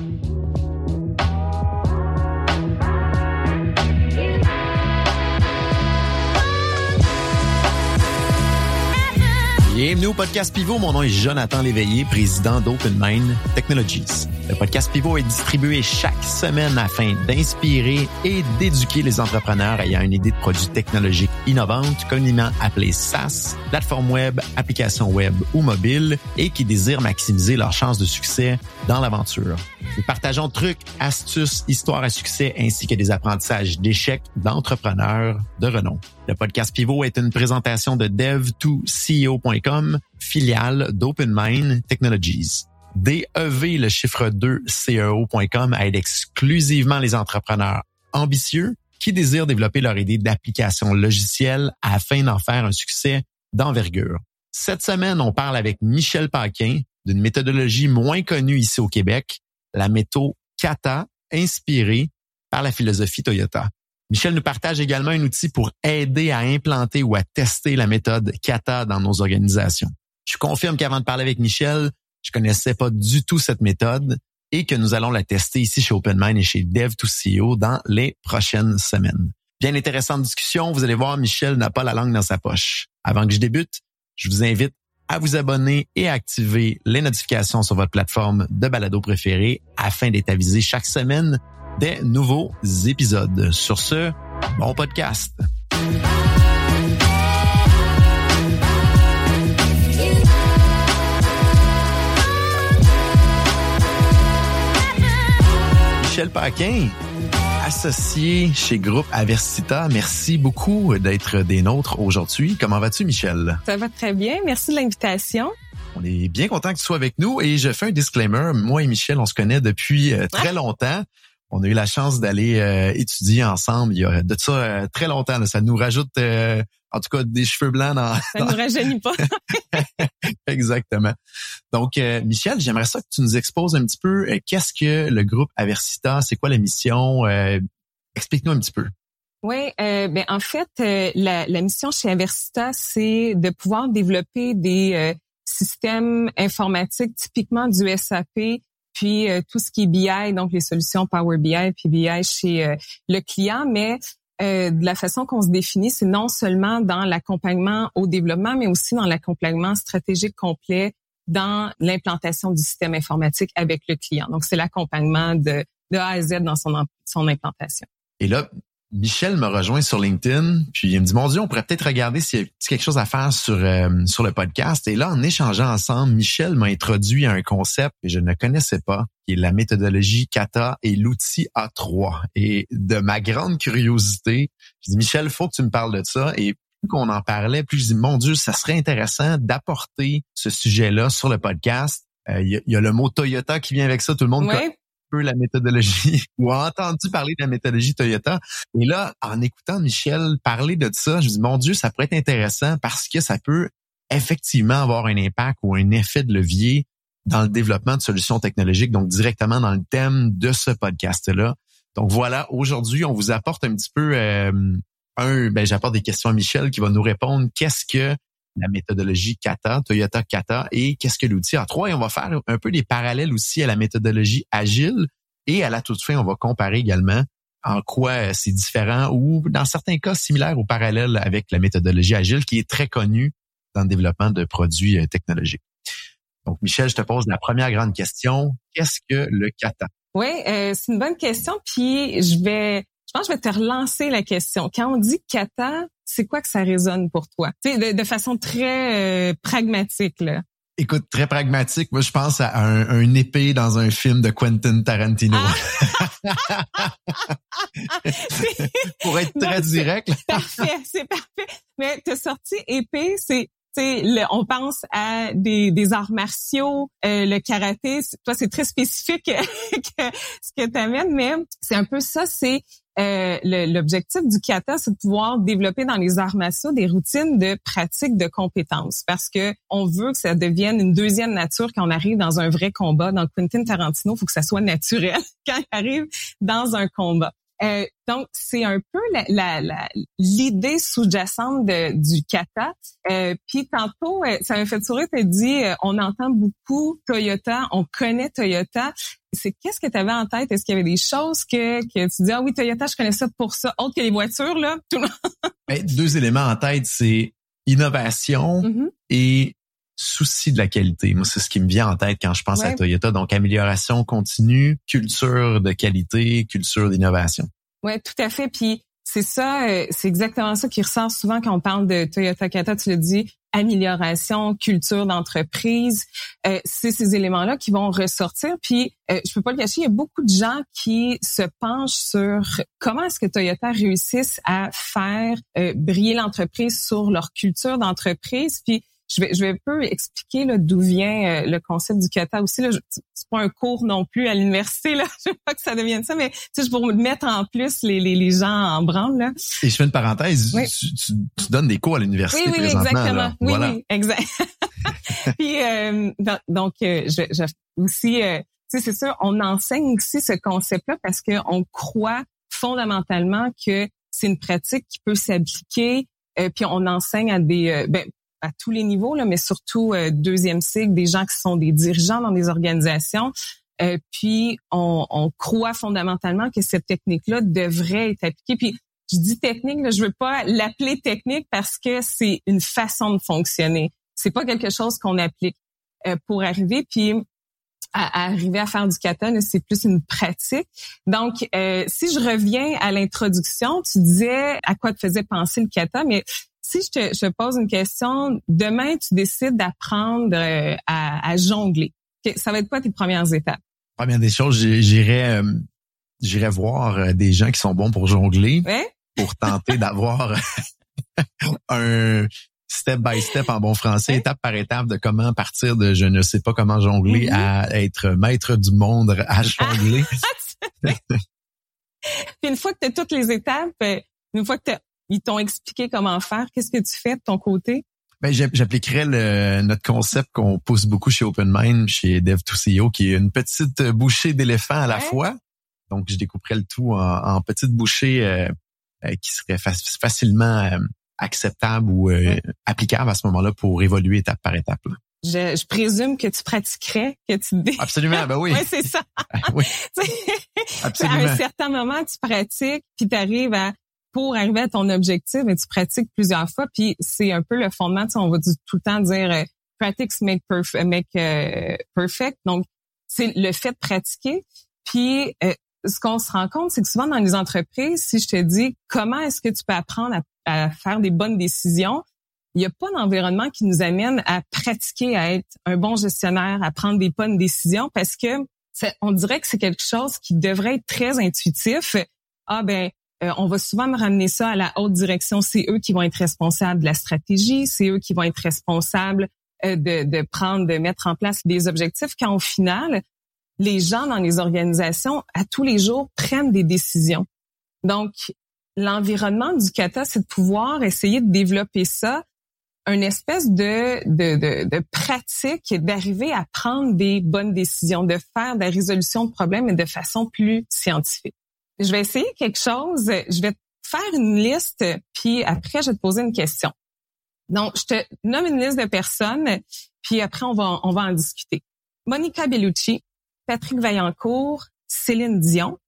thank you Bienvenue au podcast Pivot. Mon nom est Jonathan Léveillé, président d'OpenMind Technologies. Le podcast Pivot est distribué chaque semaine afin d'inspirer et d'éduquer les entrepreneurs ayant une idée de produit technologique innovante, communément appelée SaaS, plateforme web, application web ou mobile, et qui désirent maximiser leurs chances de succès dans l'aventure. Nous partageons trucs, astuces, histoires à succès ainsi que des apprentissages d'échecs d'entrepreneurs de renom. Le podcast Pivot est une présentation de dev2ceo.com, filiale d'OpenMind Technologies. DEV, le chiffre 2, CEO.com aide exclusivement les entrepreneurs ambitieux qui désirent développer leur idée d'application logicielle afin d'en faire un succès d'envergure. Cette semaine, on parle avec Michel Paquin d'une méthodologie moins connue ici au Québec, la méthode Kata, inspirée par la philosophie Toyota. Michel nous partage également un outil pour aider à implanter ou à tester la méthode Kata dans nos organisations. Je confirme qu'avant de parler avec Michel, je connaissais pas du tout cette méthode et que nous allons la tester ici chez OpenMind et chez Dev2CEO dans les prochaines semaines. Bien intéressante discussion. Vous allez voir, Michel n'a pas la langue dans sa poche. Avant que je débute, je vous invite à vous abonner et à activer les notifications sur votre plateforme de balado préférée afin d'être avisé chaque semaine des nouveaux épisodes. Sur ce, bon podcast. Michel Paquin, associé chez Groupe Aversita. Merci beaucoup d'être des nôtres aujourd'hui. Comment vas-tu, Michel? Ça va très bien. Merci de l'invitation. On est bien content que tu sois avec nous et je fais un disclaimer. Moi et Michel, on se connaît depuis euh, très longtemps. On a eu la chance d'aller euh, étudier ensemble il y a de ça euh, très longtemps. Ça nous rajoute en tout cas des cheveux blancs dans. Ça nous rajeunit pas. Exactement. Donc, Michel, j'aimerais ça que tu nous exposes un petit peu qu'est-ce que le groupe Aversita, c'est quoi la mission. Explique-nous un petit peu. Oui, ben en fait, la, la, mission chez Aversita, c'est de pouvoir développer des systèmes informatiques typiquement du SAP puis euh, tout ce qui est BI, donc les solutions Power BI puis BI chez euh, le client, mais euh, de la façon qu'on se définit, c'est non seulement dans l'accompagnement au développement, mais aussi dans l'accompagnement stratégique complet dans l'implantation du système informatique avec le client. Donc, c'est l'accompagnement de, de A à Z dans son, son implantation. Et là, Michel me rejoint sur LinkedIn, puis il me dit, mon Dieu, on pourrait peut-être regarder s'il y a quelque chose à faire sur, euh, sur le podcast. Et là, en échangeant ensemble, Michel m'a introduit à un concept que je ne connaissais pas, qui est la méthodologie Kata et l'outil A3. Et de ma grande curiosité, je dis, Michel, faut que tu me parles de ça. Et plus qu'on en parlait, plus je dis, mon Dieu, ça serait intéressant d'apporter ce sujet-là sur le podcast. Euh, il y, a le mot Toyota qui vient avec ça. Tout le monde peu la méthodologie ou a entendu parler de la méthodologie Toyota. Et là, en écoutant Michel parler de ça, je me dis, mon Dieu, ça pourrait être intéressant parce que ça peut effectivement avoir un impact ou un effet de levier dans le développement de solutions technologiques, donc directement dans le thème de ce podcast-là. Donc voilà, aujourd'hui, on vous apporte un petit peu euh, un, ben j'apporte des questions à Michel qui va nous répondre qu'est-ce que la méthodologie Kata, Toyota Kata, et qu'est-ce que l'outil A3. Et on va faire un peu des parallèles aussi à la méthodologie Agile. Et à la toute fin, on va comparer également en quoi c'est différent ou dans certains cas similaire ou parallèle avec la méthodologie Agile qui est très connue dans le développement de produits euh, technologiques. Donc, Michel, je te pose la première grande question. Qu'est-ce que le kata? Oui, euh, c'est une bonne question. Puis, je vais, je pense que je vais te relancer la question. Quand on dit kata, c'est quoi que ça résonne pour toi? Tu sais, de, façon très euh, pragmatique, là. Écoute, très pragmatique. Moi, je pense à un, épée dans un film de Quentin Tarantino. Ah! Pour être très direct. parfait, c'est parfait. Mais t'as sorti épée, c'est le, on pense à des, des arts martiaux, euh, le karaté. Toi, c'est très spécifique que, ce que tu amènes, mais c'est un peu ça. C'est euh, l'objectif du kata, c'est de pouvoir développer dans les arts martiaux des routines de pratique de compétences, parce que on veut que ça devienne une deuxième nature quand on arrive dans un vrai combat. Dans Quentin Tarantino, il faut que ça soit naturel quand il arrive dans un combat. Euh, donc, c'est un peu la, la, l'idée sous-jacente du kata. Euh, puis tantôt, euh, ça m'a fait sourire, tu dit, euh, on entend beaucoup Toyota, on connaît Toyota. C'est qu'est-ce que tu avais en tête? Est-ce qu'il y avait des choses que, que tu dis, ah oui, Toyota, je connais ça pour ça, autre que les voitures, là? Tout ben, deux éléments en tête, c'est innovation mm-hmm. et souci de la qualité. Moi, c'est ce qui me vient en tête quand je pense à Toyota. Donc, amélioration continue, culture de qualité, culture d'innovation. Oui, tout à fait. Puis c'est ça, euh, c'est exactement ça qui ressort souvent quand on parle de Toyota Kata. Tu le dis, amélioration, culture d'entreprise. Euh, c'est ces éléments-là qui vont ressortir. Puis, euh, je peux pas le cacher, il y a beaucoup de gens qui se penchent sur comment est-ce que Toyota réussisse à faire euh, briller l'entreprise sur leur culture d'entreprise. Puis, je vais, je vais un peu expliquer d'où vient euh, le concept du kata aussi. Là, c'est pas un cours non plus à l'université. Là, je veux pas que ça devienne ça, mais tu sais, pour mettre en plus les, les, les gens en branle. Là. Et je fais une parenthèse. Tu, tu, donnes des cours à l'université oui, oui, Exactement. Oui, oui, exact. Puis euh, donc, euh, je, je, aussi, euh, tu sais, c'est sûr, on enseigne aussi ce concept-là parce qu'on croit fondamentalement que c'est une pratique qui peut s'appliquer. Euh, puis on enseigne à des, ben, à tous les niveaux, là, mais surtout euh, deuxième cycle, des gens qui sont des dirigeants dans des organisations. Euh, puis on, on, croit fondamentalement que cette technique-là devrait être appliquée. Puis je dis technique, là, je veux pas l'appeler technique parce que c'est une façon de fonctionner. C'est pas quelque chose qu'on applique euh, pour arriver. Puis à, arriver à faire du kata, c'est plus une pratique. Donc, euh, si je reviens à l'introduction, tu disais à quoi te faisait penser le kata, mais si je te, je pose une question, demain tu décides d'apprendre euh, à, jongler, ça va être quoi tes premières étapes? Première des choses, j'irai euh, j'irai voir euh, des gens qui sont bons pour jongler pour tenter d'avoir un step by step en bon français, étape par étape de comment partir de je ne sais pas comment jongler mm-hmm. à être maître du monde à jongler. Puis une fois que tu as toutes les étapes, une fois que tu as ils t'ont expliqué comment faire. Qu'est-ce que tu fais de ton côté? Ben, j'appliquerais le, notre concept qu'on pousse beaucoup chez OpenMind, chez Dev2CEO, qui est une petite bouchée d'éléphant à la fois. Donc, je découperais le tout en, en petites bouchées euh, euh, qui seraient facilement euh, acceptables ou applicables à ce moment-là pour évoluer étape par étape. Je, je, présume que tu pratiquerais, que tu Absolument, ben oui. oui, c'est ça. oui. Absolument. À un certain moment, tu pratiques, puis tu arrives à pour arriver à ton objectif, mais tu pratiques plusieurs fois. Puis c'est un peu le fondement. Tu sais, on va tout le temps dire euh, practice make, perf make euh, perfect. Donc c'est le fait de pratiquer. Puis euh, ce qu'on se rend compte, c'est que souvent dans les entreprises, si je te dis comment est-ce que tu peux apprendre à, à faire des bonnes décisions, il n'y a pas d'environnement qui nous amène à pratiquer, à être un bon gestionnaire, à prendre des bonnes décisions, parce que on dirait que c'est quelque chose qui devrait être très intuitif. Ah ben euh, on va souvent me ramener ça à la haute direction. C'est eux qui vont être responsables de la stratégie, c'est eux qui vont être responsables euh, de, de prendre, de mettre en place des objectifs. Quand au final, les gens dans les organisations, à tous les jours, prennent des décisions. Donc, l'environnement du kata, c'est de pouvoir essayer de développer ça, une espèce de, de, de, de pratique d'arriver à prendre des bonnes décisions, de faire des résolutions de problèmes, de façon plus scientifique je vais essayer quelque chose. Je vais te faire une liste, puis après, je vais te poser une question. Donc, je te nomme une liste de personnes, puis après, on va, on va en discuter. Monica Bellucci, Patrick Vaillancourt, Céline Dion,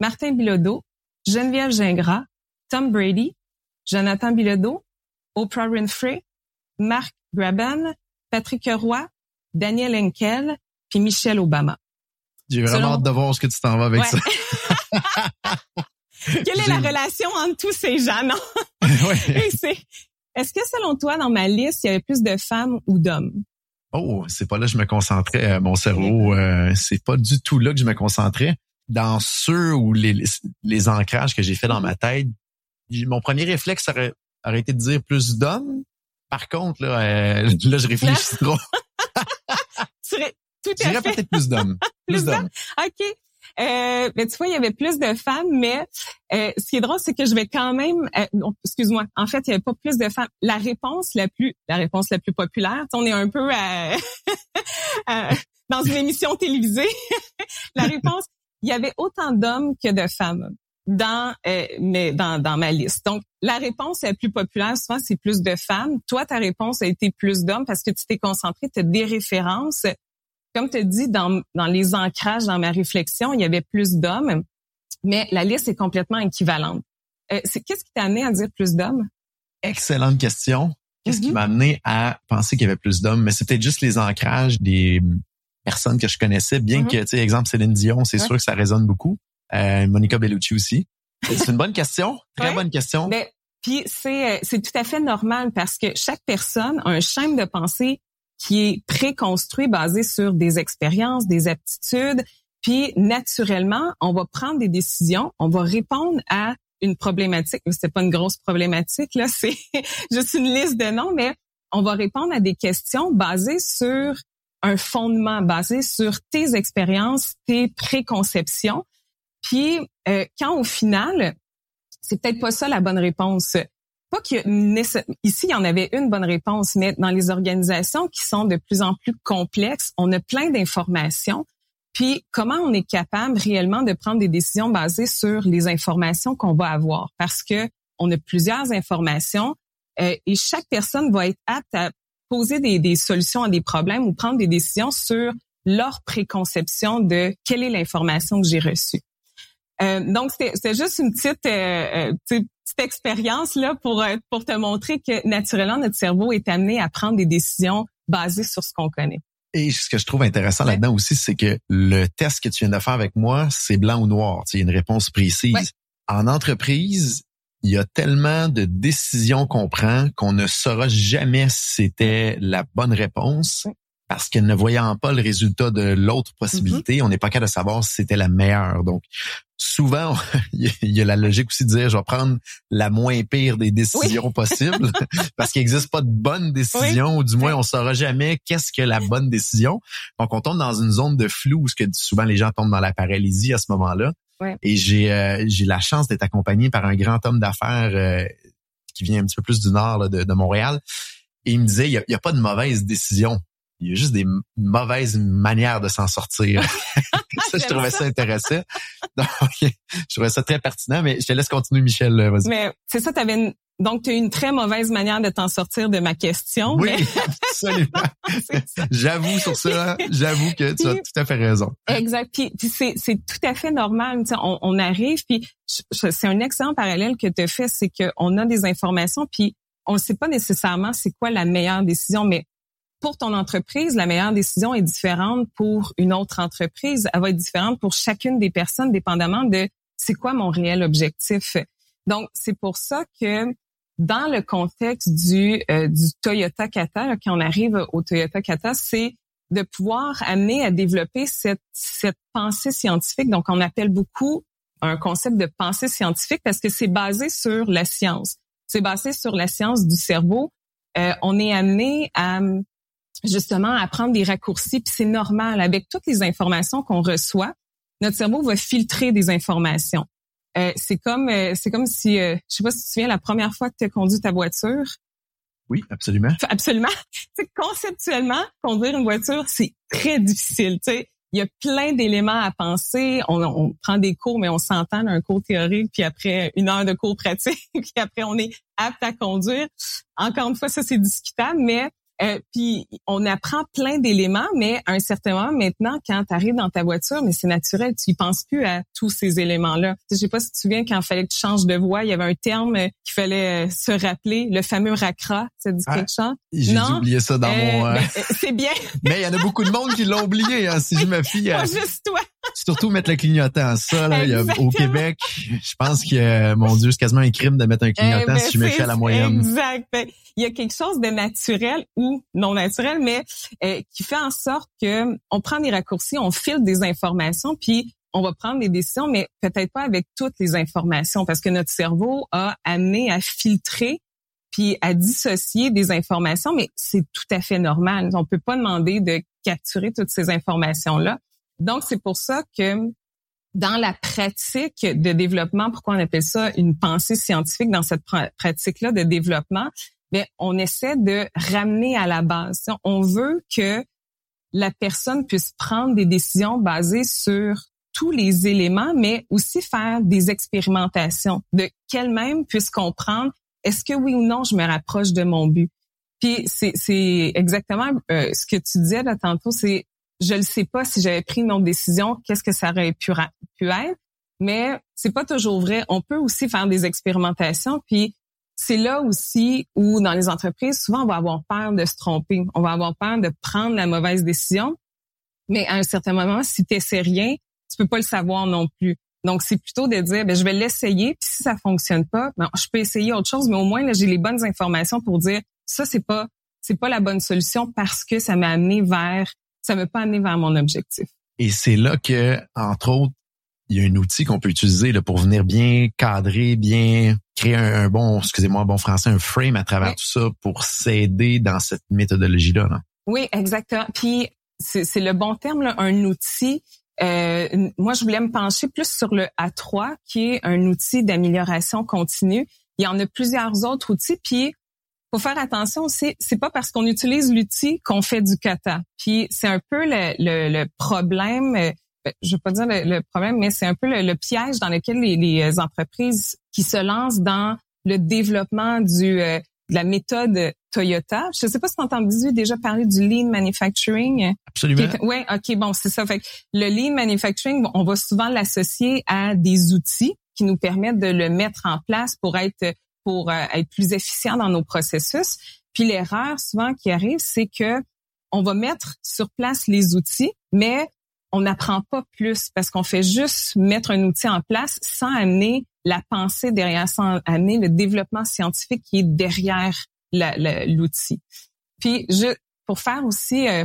Martin Bilodeau, Geneviève Gingras, Tom Brady, Jonathan Bilodeau, Oprah Winfrey, Mark Graban, Patrick Roy, Daniel Henkel, puis Michelle Obama. J'ai vraiment hâte de voir ce que tu t'en vas avec ça. Quelle est la relation entre tous ces gens, non? Est-ce que selon toi, dans ma liste, il y avait plus de femmes ou d'hommes? Oh, c'est pas là que je me concentrais. Euh, mon cerveau, euh, c'est pas du tout là que je me concentrais. Dans ceux ou les, les ancrages que j'ai fait dans ma tête, mon premier réflexe aurait, aurait été de dire plus d'hommes. Par contre, là, euh, là je réfléchis trop. tu tout à fait. peut-être plus d'hommes. plus d'hommes. OK. Euh, mais tu vois, il y avait plus de femmes, mais euh, ce qui est drôle, c'est que je vais quand même. Euh, excuse-moi. En fait, il y avait pas plus de femmes. La réponse la plus, la réponse la plus populaire. On est un peu dans une émission télévisée. la réponse, il y avait autant d'hommes que de femmes. dans, euh, mais dans, dans ma liste. Donc, la réponse la plus populaire, souvent, c'est plus de femmes. Toi, ta réponse a été plus d'hommes parce que tu t'es concentré, tu as des références. Comme tu dis, dans, dans les ancrages, dans ma réflexion, il y avait plus d'hommes, mais la liste est complètement équivalente. Euh, c'est Qu'est-ce qui t'a amené à dire plus d'hommes? Excellente question. Qu'est-ce qui Mhm. m'a amené à penser qu'il y avait plus d'hommes? Mais c'était juste les ancrages des personnes que je connaissais, bien Mhm. que, tu sais, exemple Céline Dion, c'est Ouais. sûr que ça résonne beaucoup. Euh, Monica Bellucci aussi. C'est une bonne question, très Ouais. bonne question. Mais puis c'est euh, c'est tout à fait normal parce que chaque personne a un schéma de pensée qui est préconstruit basé sur des expériences, des aptitudes, puis naturellement, on va prendre des décisions, on va répondre à une problématique, c'est pas une grosse problématique là, c'est juste une liste de noms mais on va répondre à des questions basées sur un fondement basé sur tes expériences, tes préconceptions. Puis euh, quand au final, c'est peut-être pas ça la bonne réponse. Pas que ici il y en avait une bonne réponse, mais dans les organisations qui sont de plus en plus complexes, on a plein d'informations. Puis comment on est capable réellement de prendre des décisions basées sur les informations qu'on va avoir? Parce que on a plusieurs informations euh, et chaque personne va être apte à poser des, des solutions à des problèmes ou prendre des décisions sur leur préconception de quelle est l'information que j'ai reçue. Euh, donc, c'était juste une petite, euh, euh, petite expérience là pour euh, pour te montrer que naturellement notre cerveau est amené à prendre des décisions basées sur ce qu'on connaît. Et ce que je trouve intéressant Ouais. là-dedans aussi, c'est que le test que tu viens de faire avec moi, c'est blanc ou noir. Il y a une réponse précise. Ouais. En entreprise, il y a tellement de décisions qu'on prend qu'on ne saura jamais si c'était la bonne réponse. Parce que ne voyant pas le résultat de l'autre possibilité, on n'est pas capable de savoir si c'était la meilleure. Donc, souvent, il y a- la logique aussi de dire, je vais prendre la moins pire des décisions possibles, parce qu'il n'existe pas de bonne décision, ou du moins, on saura jamais qu'est-ce que la bonne décision. Donc, on tombe dans une zone de flou où ce que souvent les gens tombent dans la paralysie à ce moment-là. Ouais. Et j'ai euh, j'ai la chance d'être accompagné par un grand homme d'affaires euh, qui vient un petit peu plus du nord là, de, de Montréal. Et il me disait, il y a, il y a pas de mauvaise décision. Il y a juste des mauvaises manières de s'en sortir. ça, je trouvais ça intéressant. Donc, je trouvais ça très pertinent, mais je te laisse continuer, Michel. euh, Vas-y. Mais c'est ça, t'avais une, donc tu as une très mauvaise manière de t'en sortir de ma question. Oui, mais absolument. J'avoue sur ça, j'avoue que tu as tout à fait raison. Exact. Puis, puis c'est, c'est tout à fait normal. Tu sais, On, on arrive, puis c'est un excellent parallèle que tu as fait, c'est qu'on a des informations, puis on ne sait pas nécessairement c'est quoi la meilleure décision, mais pour ton entreprise, la meilleure décision est différente pour une autre entreprise. Elle va être différente pour chacune des personnes, dépendamment de c'est quoi mon réel objectif. Donc, c'est pour ça que dans le contexte du, euh, du Toyota Kata, quand on arrive au Toyota Kata, c'est de pouvoir amener à développer cette, cette pensée scientifique. Donc, on appelle beaucoup un concept de pensée scientifique parce que c'est basé sur la science. C'est basé sur la science du cerveau. Euh, on est amené à justement à prendre des raccourcis, puis c'est normal. Avec toutes les informations qu'on reçoit, notre cerveau va filtrer des informations. Euh, c'est comme euh, c'est comme si euh, je sais pas si tu te souviens la première fois que tu as conduit ta voiture. Oui, absolument. Absolument. Conceptuellement, conduire une voiture, c'est très difficile. Tu sais, il y a plein d'éléments à penser. On, on prend des cours, mais on s'entend d'un cours théorique, puis après une heure de cours pratique, puis après on est apte à conduire. Encore une fois, ça c'est discutable, mais euh, puis on apprend plein d'éléments, mais à un certain moment maintenant, quand tu arrives dans ta voiture, mais c'est naturel, tu y penses plus à tous ces éléments-là. Je sais pas si tu te souviens quand il fallait que tu changes de voie, il y avait un terme euh, qu'il fallait euh, se rappeler, le fameux racra. Ça dit Ah, quelque chose? J'ai oublier ça dans Euh, mon... euh, ben, euh, c'est bien, Mais il y en a beaucoup de monde qui l'ont oublié. Hein, si je me fie à pas juste toi. Surtout mettre le clignotant. Ça, là, il y a- au. Québec, je pense que, mon Dieu, c'est quasiment un crime de mettre un clignotant Eh ben, si je me c'est- à la moyenne. Exact. Ben, Il y a quelque chose de naturel ou non naturel, mais euh, qui fait en sorte que on prend des raccourcis, on filtre des informations, puis on va prendre des décisions, mais peut-être pas avec toutes les informations, parce que notre cerveau a amené à filtrer puis à dissocier des informations, mais c'est tout à fait normal. On peut pas demander de capturer toutes ces informations-là. Donc, c'est pour ça que dans la pratique de développement, pourquoi on appelle ça une pensée scientifique dans cette pra- pratique-là de développement, mais on essaie de ramener à la base. On veut que la personne puisse prendre des décisions basées sur tous les éléments, mais aussi faire des expérimentations de qu'elle-même puisse comprendre est-ce que oui ou non je me rapproche de mon but? Puis c'est exactement euh, ce que tu disais là tantôt, c'est je ne sais pas si j'avais pris une autre décision, qu'est-ce que ça aurait pu, être, mais c'est pas toujours vrai. On peut aussi faire des expérimentations, puis c'est là aussi où dans les entreprises, souvent on va avoir peur de se tromper, on va avoir peur de prendre la mauvaise décision, mais à un certain moment, si tu sais rien, tu peux pas le savoir non plus. Donc c'est plutôt de dire, ben je vais l'essayer, puis si ça fonctionne pas, ben, je peux essayer autre chose, mais au moins là j'ai les bonnes informations pour dire ça c'est pas c'est pas la bonne solution parce que ça m'a amené vers ça m'a pas amené vers mon objectif. Et c'est là que entre autres il y a un outil qu'on peut utiliser là, pour venir bien cadrer, bien créer un, bon, excusez-moi, un bon français, un frame à travers tout ça pour s'aider dans cette méthodologie-là. Là. Oui, exactement. Puis c'est le bon terme, là, un outil. Euh, moi, je voulais me pencher plus sur le A3, qui est un outil d'amélioration continue. Il y en a plusieurs autres outils. Puis faut faire attention aussi, c'est pas parce qu'on utilise l'outil qu'on fait du kata. Puis c'est un peu le, le, le problème euh, ben, je veux pas dire le, problème, mais c'est un peu le, piège dans lequel les, euh, entreprises qui se lancent dans le développement du euh, de la méthode Toyota. Je sais pas si tu entendu déjà parler du lean manufacturing. Absolument. Oui, OK, bon, c'est ça. Fait le lean manufacturing, on va souvent l'associer à des outils qui nous permettent de le mettre en place pour être pour euh, être plus efficient dans nos processus. Puis l'erreur souvent qui arrive, c'est que on va mettre sur place les outils, mais on n'apprend pas plus parce qu'on fait juste mettre un outil en place sans amener la pensée derrière, sans amener le développement scientifique qui est derrière l'outil. Puis, je, pour faire aussi euh,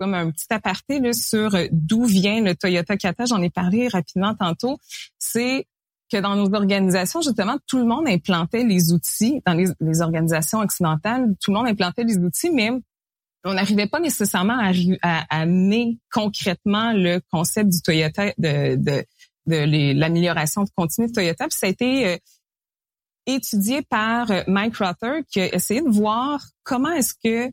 comme un petit aparté là, sur euh, d'où vient le Toyota Kata, j'en ai parlé rapidement tantôt, c'est que dans nos organisations, justement, tout le monde implantait les outils, dans les, organisations occidentales, tout le monde implantait les outils, mais on n'arrivait pas nécessairement à, à, amener concrètement le concept du Toyota de, de, de l'amélioration continue de Toyota. Puis ça a été euh, étudié par euh, Mike Rother qui a essayé de voir comment est-ce que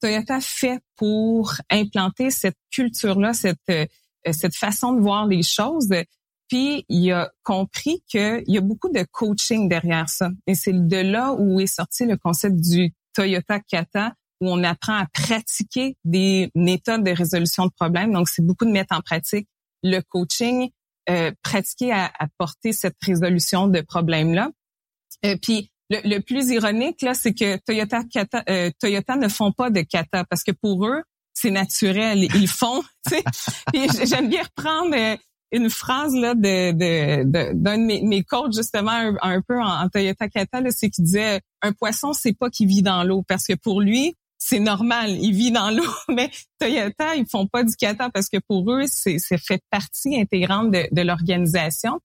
Toyota fait pour implanter cette culture-là, cette, euh, cette façon de voir les choses. Puis il a compris qu'il y a beaucoup de coaching derrière ça. Et c'est de là où est sorti le concept du Toyota Kata, où on apprend à pratiquer des méthodes de résolution de problèmes. Donc, c'est beaucoup de mettre en pratique le coaching, euh, pratiquer à, à, porter cette résolution de problèmes-là. Euh, puis, le, plus ironique, là, c'est que Toyota, Kata, euh, Toyota ne font pas de kata parce que pour eux, c'est naturel. Ils font. J'aime bien reprendre euh, une phrase là de d'un de, mes, mes coachs justement un, peu en, Toyota Kata, c'est qu'il disait un poisson c'est pas qu'il vit dans l'eau parce que pour lui c'est normal, il vit dans l'eau. Mais Toyota, ils font pas du kata parce que pour eux, c'est fait partie intégrante de, de l'organisation.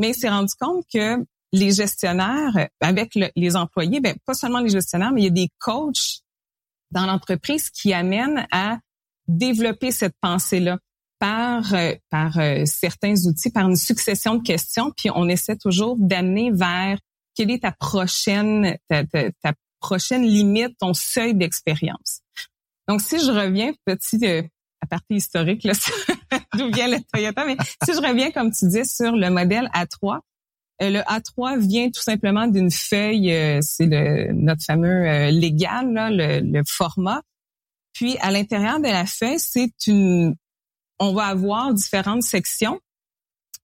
Mais s'est rendu compte que les gestionnaires, avec les employés, ben, pas seulement les gestionnaires, mais il y a des coachs dans l'entreprise qui amènent à développer cette pensée-là par euh, par euh, certains outils, par une succession de questions, puis on essaie toujours d'amener vers quelle est ta prochaine ta, ta, prochaine limite, ton seuil d'expérience. Donc, si je reviens, petit euh, à partir historique, là, d'où vient le Toyota, mais si je reviens, comme tu dis, sur le modèle A3, euh, le A3 vient tout simplement d'une feuille, euh, c'est le, notre fameux euh, légal, là, le, le, format. Puis, à l'intérieur de la feuille, c'est une... On va avoir différentes sections.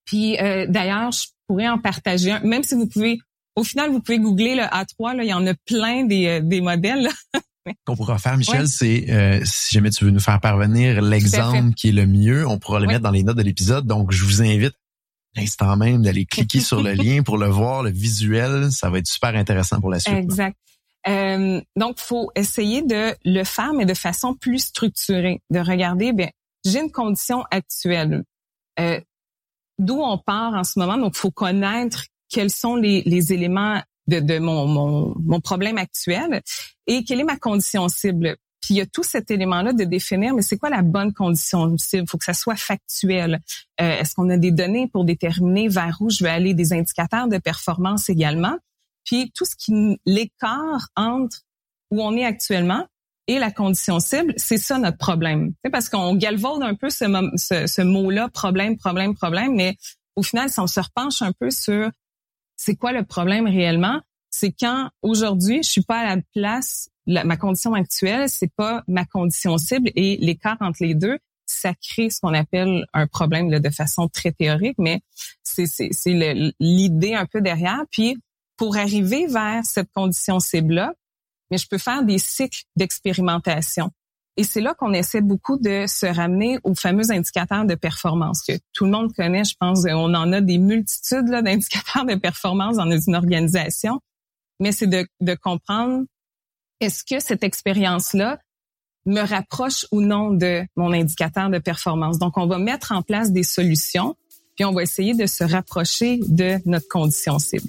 Puis, d'ailleurs, je pourrais en partager un, même si vous pouvez au final, vous pouvez googler le A3, là, il y en a plein des, euh, des modèles. qu'on pourra faire, Michel, c'est euh, si jamais tu veux nous faire parvenir l'exemple qui est le mieux, on pourra le mettre dans les notes de l'épisode. Donc, je vous invite l'instant même d'aller cliquer sur le lien pour le voir, le visuel. Ça va être super intéressant pour la suite. Exact. Euh, donc, faut essayer de le faire, mais de façon plus structurée, de regarder, bien, j'ai une condition actuelle. Euh, D'où on part en ce moment, donc faut connaître quels sont les, les éléments de, de mon, mon, mon, problème actuel et quelle est ma condition cible. Puis il y a tout cet élément-là de définir, mais c'est quoi la bonne condition cible? Faut que ça soit factuel. Euh, Est-ce qu'on a des données pour déterminer vers où je vais aller, des indicateurs de performance également? Puis tout ce qui l'écart entre où on est actuellement et la condition cible, c'est ça notre problème. Parce qu'on galvaude un peu ce, ce, mot-là, problème, problème, problème, mais au final, si on se repenche un peu sur c'est quoi le problème réellement, c'est quand aujourd'hui, je suis pas à la place, ma condition actuelle, c'est pas ma condition cible et l'écart entre les deux, ça crée ce qu'on appelle un problème là, de façon très théorique, mais c'est l'idée un peu derrière. Puis pour arriver vers cette condition cible-là, mais je peux faire des cycles d'expérimentation. Et c'est là qu'on essaie beaucoup de se ramener aux fameux indicateurs de performance que tout le monde connaît. Je pense on en a des multitudes d'indicateurs de performance dans une organisation. Mais c'est de, de comprendre est-ce que cette expérience-là me rapproche ou non de mon indicateur de performance? Donc, on va mettre en place des solutions, puis on va essayer de se rapprocher de notre condition cible.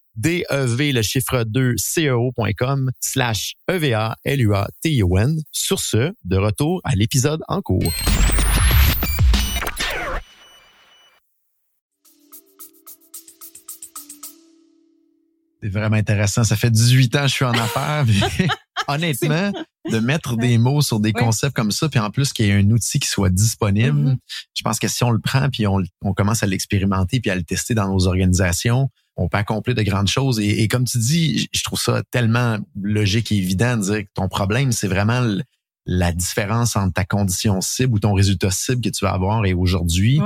DEV, le chiffre 2, CEO.com slash EVA, LUA, T-I-O-N. Sur ce, de retour à l'épisode en cours. C'est vraiment intéressant. Ça fait 18 ans que je suis en affaires. honnêtement, de mettre des mots sur des concepts comme ça, puis en plus qu'il y ait un outil qui soit disponible, mm-hmm. je pense que si on le prend puis on, on commence à l'expérimenter puis à le tester dans nos organisations, on peut accomplir de grandes choses. Et, comme tu dis, je trouve ça tellement logique et évident de dire que ton problème, c'est vraiment la différence entre ta condition cible ou ton résultat cible que tu vas avoir et aujourd'hui.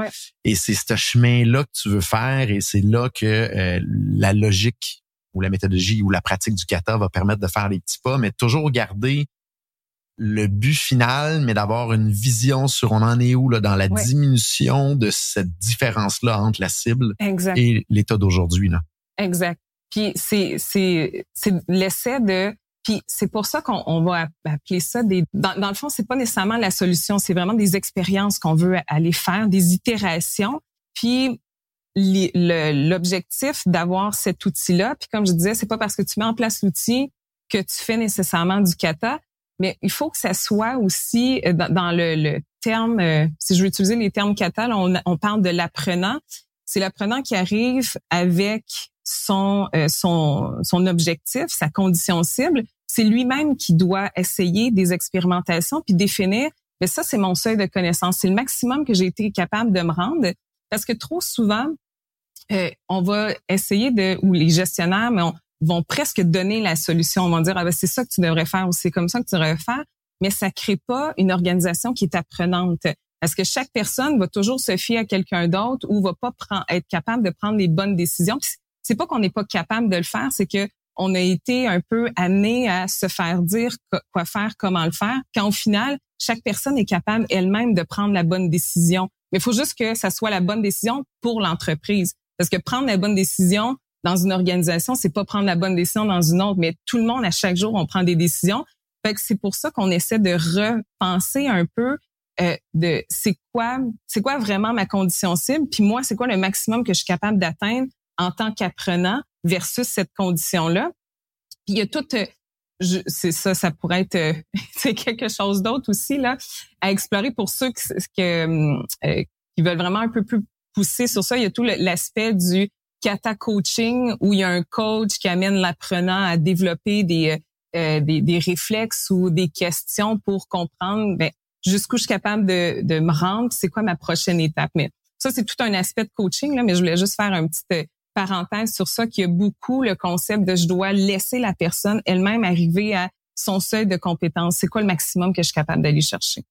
Et c'est ce chemin-là que tu veux faire et c'est là que euh, la logique ou la méthodologie ou la pratique du kata va permettre de faire les petits pas, mais toujours garder le but final, mais d'avoir une vision sur on en est où là, dans la diminution de cette différence-là entre la cible et l'état d'aujourd'hui. Là. Exact. Puis c'est c'est c'est l'essai de puis c'est pour ça qu'on va appeler ça des dans, dans le fond c'est pas nécessairement la solution, c'est vraiment des expériences qu'on veut aller faire, des itérations. Puis l'objectif d'avoir cet outil-là, puis comme je disais, c'est pas parce que tu mets en place l'outil que tu fais nécessairement du kata, mais il faut que ça soit aussi euh, dans, le, terme, euh, si je veux utiliser les termes kata, on, on parle de l'apprenant. C'est l'apprenant qui arrive avec son, euh, son, son objectif, sa condition cible. C'est lui-même qui doit essayer des expérimentations puis définir, mais ça, c'est mon seuil de connaissance. C'est le maximum que j'ai été capable de me rendre parce que trop souvent, on va essayer de, ou les gestionnaires, mais on, vont presque donner la solution, vont dire ah ben c'est ça que tu devrais faire ou c'est comme ça que tu devrais faire, mais ça crée pas une organisation qui est apprenante. Parce que chaque personne va toujours se fier à quelqu'un d'autre ou va pas prendre, être capable de prendre les bonnes décisions. C'est pas qu'on n'est pas capable de le faire, c'est que on a été un peu amené à se faire dire quoi faire, comment le faire, quand au final, chaque personne est capable elle-même de prendre la bonne décision. Mais il faut juste que ça soit la bonne décision pour l'entreprise. Parce que prendre la bonne décision dans une organisation, c'est pas prendre la bonne décision dans une autre, mais tout le monde à chaque jour on prend des décisions. Fait que c'est pour ça qu'on essaie de repenser un peu euh, de c'est quoi c'est quoi vraiment ma condition cible, puis moi c'est quoi le maximum que je suis capable d'atteindre en tant qu'apprenant versus cette condition là. Puis il y a tout euh, c'est ça, ça pourrait être euh, c'est quelque chose d'autre aussi là à explorer pour ceux qui, qui veulent vraiment un peu plus pousser sur ça. Il y a tout l'aspect du kata coaching où il y a un coach qui amène l'apprenant à développer des, euh, des, des, réflexes ou des questions pour comprendre ben, jusqu'où je suis capable de, de me rendre, c'est quoi ma prochaine étape. Mais ça, c'est tout un aspect de coaching, là, mais je voulais juste faire un petit euh, parenthèse sur ça, qu'il y a beaucoup le concept de je dois laisser la personne elle-même arriver à son seuil de compétence. C'est quoi le maximum que je suis capable d'aller chercher?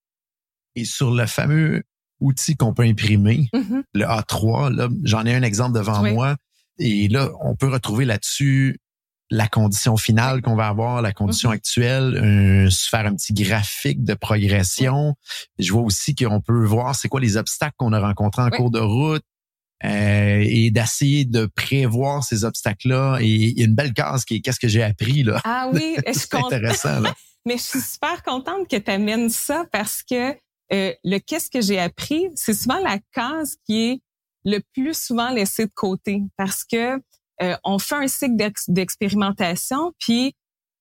Et sur le fameux outil qu'on peut imprimer, mm-hmm. le A3, là, j'en ai un exemple devant moi. Et là, on peut retrouver là-dessus la condition finale qu'on va avoir, la condition mm-hmm. actuelle, se faire un petit graphique de progression. Je vois aussi qu'on peut voir c'est quoi les obstacles qu'on a rencontrés en cours de route euh, et d'essayer de prévoir ces obstacles-là. Et il y a une belle case qui est qu'est-ce que j'ai appris là? Ah oui, c'est intéressant là. Mais je suis super contente que tu amènes ça parce que euh, le qu'est-ce que j'ai appris, c'est souvent la case qui est le plus souvent laissée de côté parce que euh, on fait un cycle d'expérimentation, puis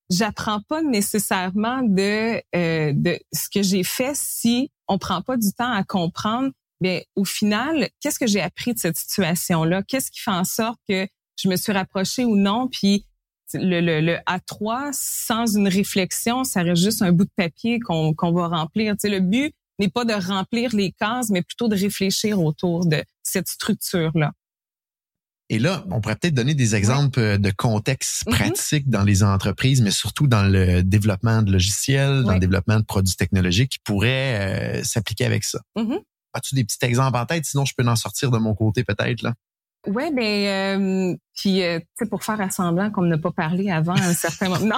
j'apprends pas nécessairement de euh, de ce que j'ai fait si on prend pas du temps à comprendre. Mais au final, qu'est-ce que j'ai appris de cette situation-là? Qu'est-ce qui fait en sorte que je me suis rapprochée ou non? Puis le, le, le A3 sans une réflexion, ça reste juste un bout de papier qu'on qu'on va remplir. Tu sais, le but n'est pas de remplir les cases, mais plutôt de réfléchir autour de cette structure-là. Et là, on pourrait peut-être donner des exemples euh, de contextes mm-hmm. pratiques dans les entreprises, mais surtout dans le développement de logiciels, dans le développement de produits technologiques qui pourraient euh, s'appliquer avec ça. Mm-hmm. As-tu des petits exemples en tête? Sinon, je peux en sortir de mon côté peut-être. là. Oui, mais euh, puis euh, tu sais pour faire semblant qu'on n'a pas parlé avant un certain moment. Non.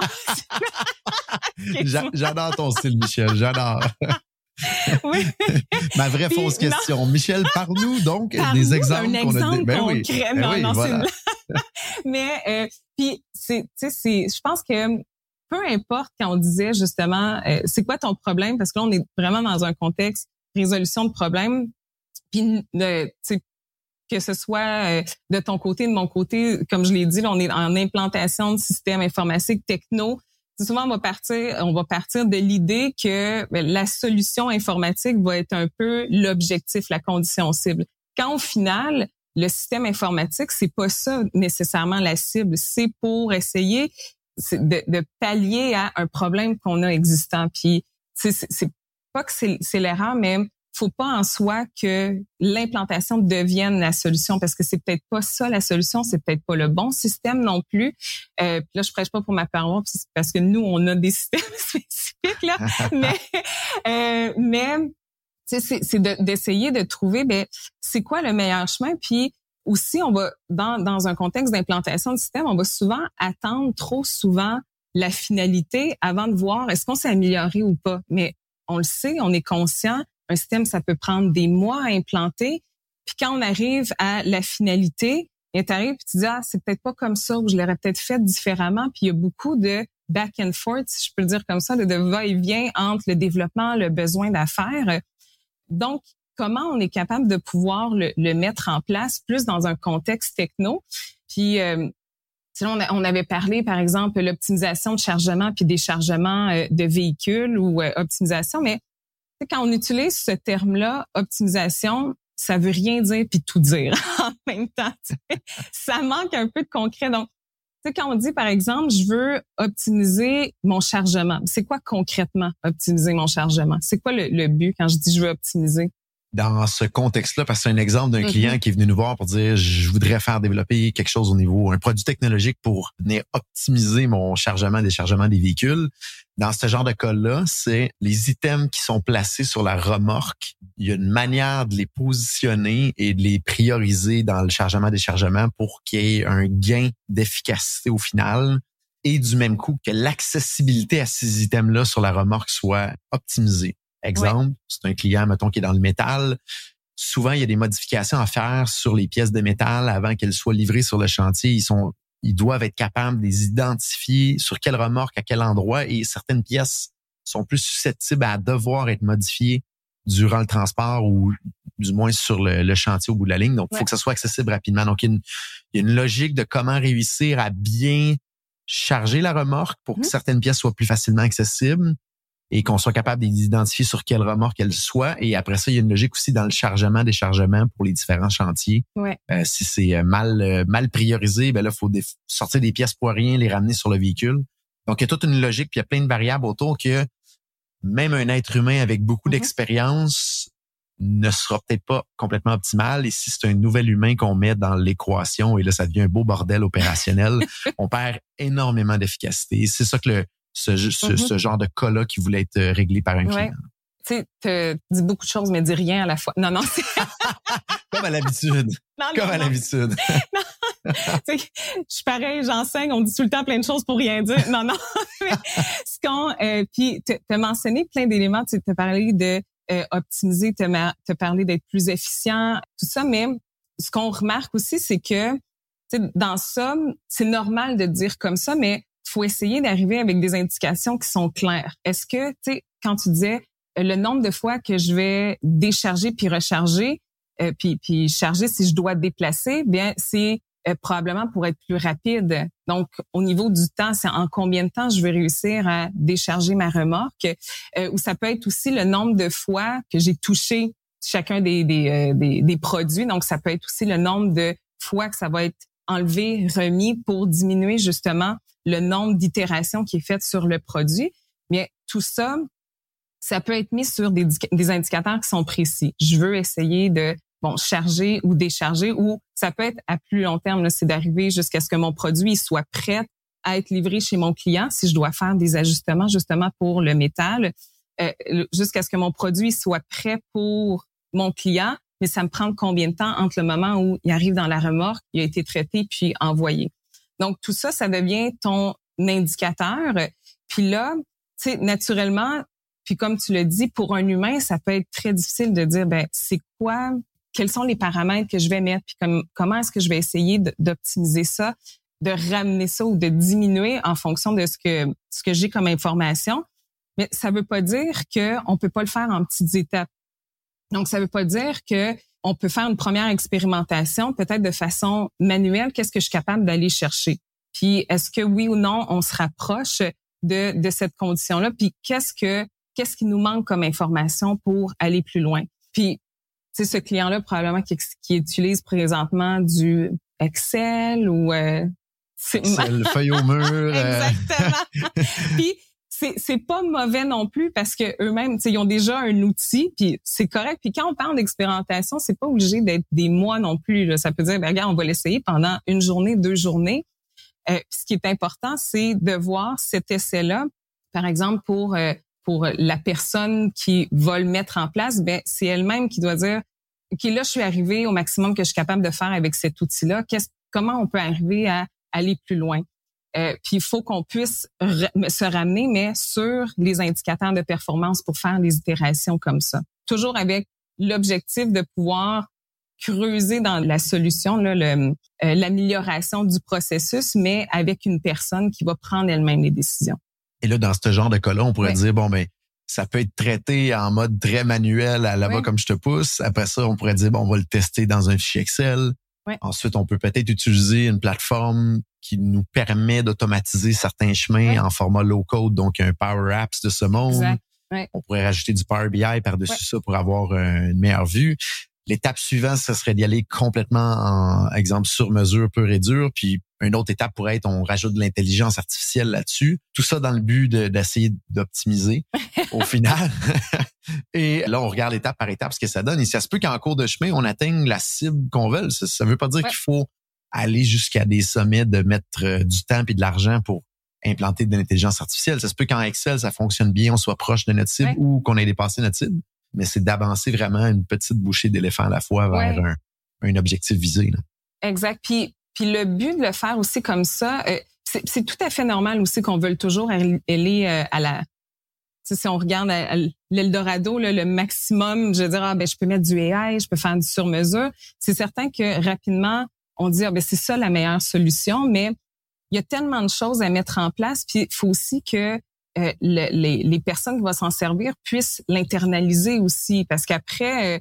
j'adore ton style, Michel. J'adore. oui. Ma vraie fausse question. Michel, parle-nous donc des exemples qu'on a. Ben concret. Ben non, non, voilà. Mais euh, puis c'est, tu sais, c'est, je pense que peu importe quand on disait justement, euh, c'est quoi ton problème? Parce que là on est vraiment dans un contexte résolution de problèmes. Puis, sais, que ce soit euh, de ton côté, de mon côté, comme je l'ai dit, là, on est en implantation de systèmes informatiques techno. Souvent, on va partir, on va partir de l'idée que ben, la solution informatique va être un peu l'objectif, la condition cible. Quand au final, le système informatique, c'est pas ça nécessairement la cible. C'est pour essayer de, de, pallier à un problème qu'on a existant. Puis c'est pas que c'est l'erreur, mais faut pas en soi que l'implantation devienne la solution parce que c'est peut-être pas ça la solution, c'est peut-être pas le bon système non plus. Euh, puis là, je prêche pas pour ma paroisse parce que nous, on a des systèmes spécifiques là, mais euh, mais c'est d'essayer de, trouver ben c'est quoi le meilleur chemin? Puis aussi on va dans dans un contexte d'implantation de système, on va souvent attendre trop souvent la finalité avant de voir est-ce qu'on s'est amélioré ou pas. Mais on le sait, on est conscient un système, ça peut prendre des mois à implanter. Puis quand on arrive à la finalité, tu arrives et tu dis, ah, c'est peut-être pas comme ça ou je l'aurais peut-être fait différemment. Puis il y a beaucoup de back and forth, si je peux le dire comme ça, de, va-et-vient entre le développement, le besoin d'affaires. Donc, comment on est capable de pouvoir le, mettre en place plus dans un contexte techno? Puis, euh, Sinon, on avait parlé, par exemple, l'optimisation de chargement puis déchargement euh, de véhicules ou euh, optimisation, mais quand on utilise ce terme-là, optimisation, ça veut rien dire puis tout dire en même temps. ça manque un peu de concret. Donc, quand on dit, par exemple, je veux optimiser mon chargement, c'est quoi concrètement optimiser mon chargement? C'est quoi le, but quand je dis je veux optimiser? Dans ce contexte-là, parce que c'est un exemple d'un mm-hmm. client qui est venu nous voir pour dire je voudrais faire développer quelque chose au niveau, un produit technologique pour venir optimiser mon chargement, déchargement des véhicules dans ce genre de cas-là, c'est les items qui sont placés sur la remorque. Il y a une manière de les positionner et de les prioriser dans le chargement-déchargement pour qu'il y ait un gain d'efficacité au final et du même coup que l'accessibilité à ces items-là sur la remorque soit optimisée. Exemple, c'est un client, mettons, qui est dans le métal. Souvent, il y a des modifications à faire sur les pièces de métal avant qu'elles soient livrées sur le chantier. Ils sont ils doivent être capables de les identifier sur quelle remorque, à quel endroit, et certaines pièces sont plus susceptibles à devoir être modifiées durant le transport ou du moins sur le, chantier au bout de la ligne. Donc, il faut que ça soit accessible rapidement. Donc, il y, a une, logique de comment réussir à bien charger la remorque pour que mmh. certaines pièces soient plus facilement accessibles et qu'on soit capable d'identifier sur quelle remorque elle soit. Et après ça, il y a une logique aussi dans le chargement, déchargement pour les différents chantiers. Ouais. Euh, si c'est euh, mal euh, mal priorisé, ben là, il faut sortir des pièces pour rien, les ramener sur le véhicule. Donc, il y a toute une logique, puis il y a plein de variables autour que même un être humain avec beaucoup mm-hmm. d'expérience ne sera peut-être pas complètement optimal. Et si c'est un nouvel humain qu'on met dans l'équation, et là, ça devient un beau bordel opérationnel, on perd énormément d'efficacité. C'est ça que le, ce, mm-hmm. ce, genre de cas-là qui voulait être euh, réglé par un client. Tu sais, dis beaucoup de choses, mais dis rien à la fois. Non, non. Comme à l'habitude. Comme à l'habitude. je suis pareil, j'enseigne, on dit tout le temps plein de choses pour rien dire. Non, non. ce qu'on, euh, puis, tu as mentionné plein d'éléments. Tu as parlé de euh, optimiser, tu as parlé d'être plus efficient, tout ça. Mais ce qu'on remarque aussi, c'est que dans ça, c'est normal de dire comme ça, mais faut essayer d'arriver avec des indications qui sont claires. Est-ce que, tu sais, quand tu disais le nombre de fois que je vais décharger puis recharger, euh, puis, puis charger si je dois déplacer, bien c'est euh, probablement pour être plus rapide. Donc, au niveau du temps, c'est en combien de temps je vais réussir à décharger ma remorque. Euh, ou ça peut être aussi le nombre de fois que j'ai touché chacun des, des, des, des, produits. Donc, ça peut être aussi le nombre de fois que ça va être enlevé, remis pour diminuer justement le nombre d'itérations qui est fait sur le produit. Mais tout ça, ça peut être mis sur des, indicateurs qui sont précis. Je veux essayer de bon charger ou décharger ou ça peut être à plus long terme, c'est d'arriver jusqu'à ce que mon produit soit prêt à être livré chez mon client si je dois faire des ajustements justement pour le métal, euh, jusqu'à ce que mon produit soit prêt pour mon client. Mais ça me prend combien de temps entre le moment où il arrive dans la remorque, il a été traité puis envoyé? Donc tout ça, ça devient ton indicateur. Puis là, tu naturellement, puis comme tu le dis, pour un humain, ça peut être très difficile de dire, ben c'est quoi quels sont les paramètres que je vais mettre, puis comme, comment est-ce que je vais essayer d'optimiser ça, de ramener ça ou de diminuer en fonction de ce que ce que j'ai comme information. Mais ça veut pas dire que on peut pas le faire en petites étapes. Donc ça veut pas dire que on peut faire une première expérimentation peut-être de façon manuelle, qu'est-ce que je suis capable d'aller chercher? Puis est-ce que oui ou non on se rapproche de de cette condition-là, puis qu'est-ce que qu'est-ce qui nous manque comme information pour aller plus loin? Puis c'est ce client-là probablement qui, qui, utilise présentement du Excel ou euh, Excel, feuille au mur. Euh. Exactement. puis c'est c'est pas mauvais non plus parce que eux-mêmes, ils ont déjà un outil, puis c'est correct. Puis quand on parle d'expérimentation, c'est pas obligé d'être des mois non plus. Là. Ça peut dire, ben, regarde, on va l'essayer pendant une journée, deux journées. Euh, ce qui est important, c'est de voir cet essai-là, par exemple pour euh, pour la personne qui va le mettre en place, ben c'est elle-même qui doit dire OK, là je suis arrivé au maximum que je suis capable de faire avec cet outil-là. Qu'est-ce comment on peut arriver à aller plus loin? Euh, Puis il faut qu'on puisse se ramener mais sur les indicateurs de performance pour faire des itérations comme ça. Toujours avec l'objectif de pouvoir creuser dans la solution, euh, l'amélioration du processus, mais avec une personne qui va prendre elle-même les décisions. Et là, dans ce genre de cas-là, on pourrait dire, bon, ben, ça peut être traité en mode très manuel à là-bas comme je te pousse. Après ça, on pourrait dire, bon, on va le tester dans un fichier Excel. Ensuite, on peut peut-être utiliser une plateforme qui nous permet d'automatiser certains chemins en format low code, donc un Power Apps de ce monde. On pourrait rajouter du Power BI par-dessus ça pour avoir une meilleure vue. L'étape suivante, ce serait d'y aller complètement en exemple sur mesure pur et dur. Puis une autre étape pourrait être on rajoute de l'intelligence artificielle là-dessus. Tout ça dans le but d'essayer d'optimiser au final. et là, on regarde étape par étape ce que ça donne. Et ça se peut qu'en cours de chemin, on atteigne la cible qu'on veut. Ça ne veut pas dire qu'il faut aller jusqu'à des sommets de mettre euh, du temps et de l'argent pour implanter de l'intelligence artificielle. Ça se peut qu'en Excel, ça fonctionne bien, on soit proche de notre cible ou qu'on ait dépassé notre cible mais c'est d'avancer vraiment une petite bouchée d'éléphant à la fois vers un, un, objectif visé. Là. Exact. Puis, puis le but de le faire aussi comme ça, euh, c'est tout à fait normal aussi qu'on veuille toujours aller euh, à la si on regarde l'Eldorado, le maximum, je veux dire, ah, ben, je peux mettre du AI, je peux faire du sur-mesure. C'est certain que rapidement, on dit, ah, ben, c'est ça la meilleure solution, mais il y a tellement de choses à mettre en place. Puis il faut aussi que euh, les, les, personnes qui vont s'en servir puissent l'internaliser aussi. Parce qu'après, euh,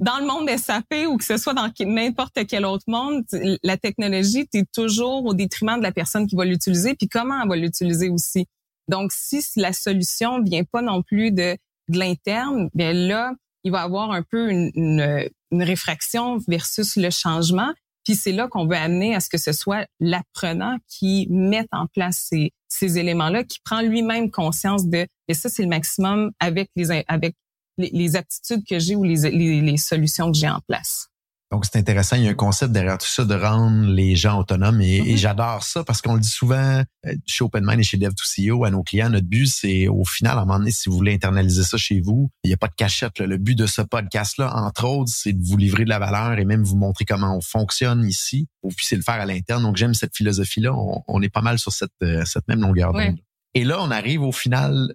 dans le monde SAP ou que ce soit dans n'importe quel autre monde, la technologie, tu es toujours au détriment de la personne qui va l'utiliser, puis comment elle va l'utiliser aussi. Donc, si la solution vient pas non plus de, de l'interne, bien là, il va avoir un peu une, une, une réfraction versus le changement. Puis c'est là qu'on veut amener à ce que ce soit l'apprenant qui mette en place ces, ces éléments-là, qui prend lui-même conscience de, et ça c'est le maximum avec les avec les, aptitudes que j'ai ou les, les, les solutions que j'ai en place. Donc, c'est intéressant. Il y a un concept derrière tout ça de rendre les gens autonomes et, mm-hmm. j'adore ça parce qu'on le dit souvent euh, chez OpenMind et chez Dev2CEO à nos clients. Notre but, c'est au final, à un moment donné, si vous voulez internaliser ça chez vous, il n'y a pas de cachette. Le but de ce podcast-là, entre autres, c'est de vous livrer de la valeur et même vous montrer comment on fonctionne ici. Vous puissiez le faire à l'interne. Donc, j'aime cette philosophie-là. On, est pas mal sur cette, euh, cette même longueur d'onde. Et là, on arrive au final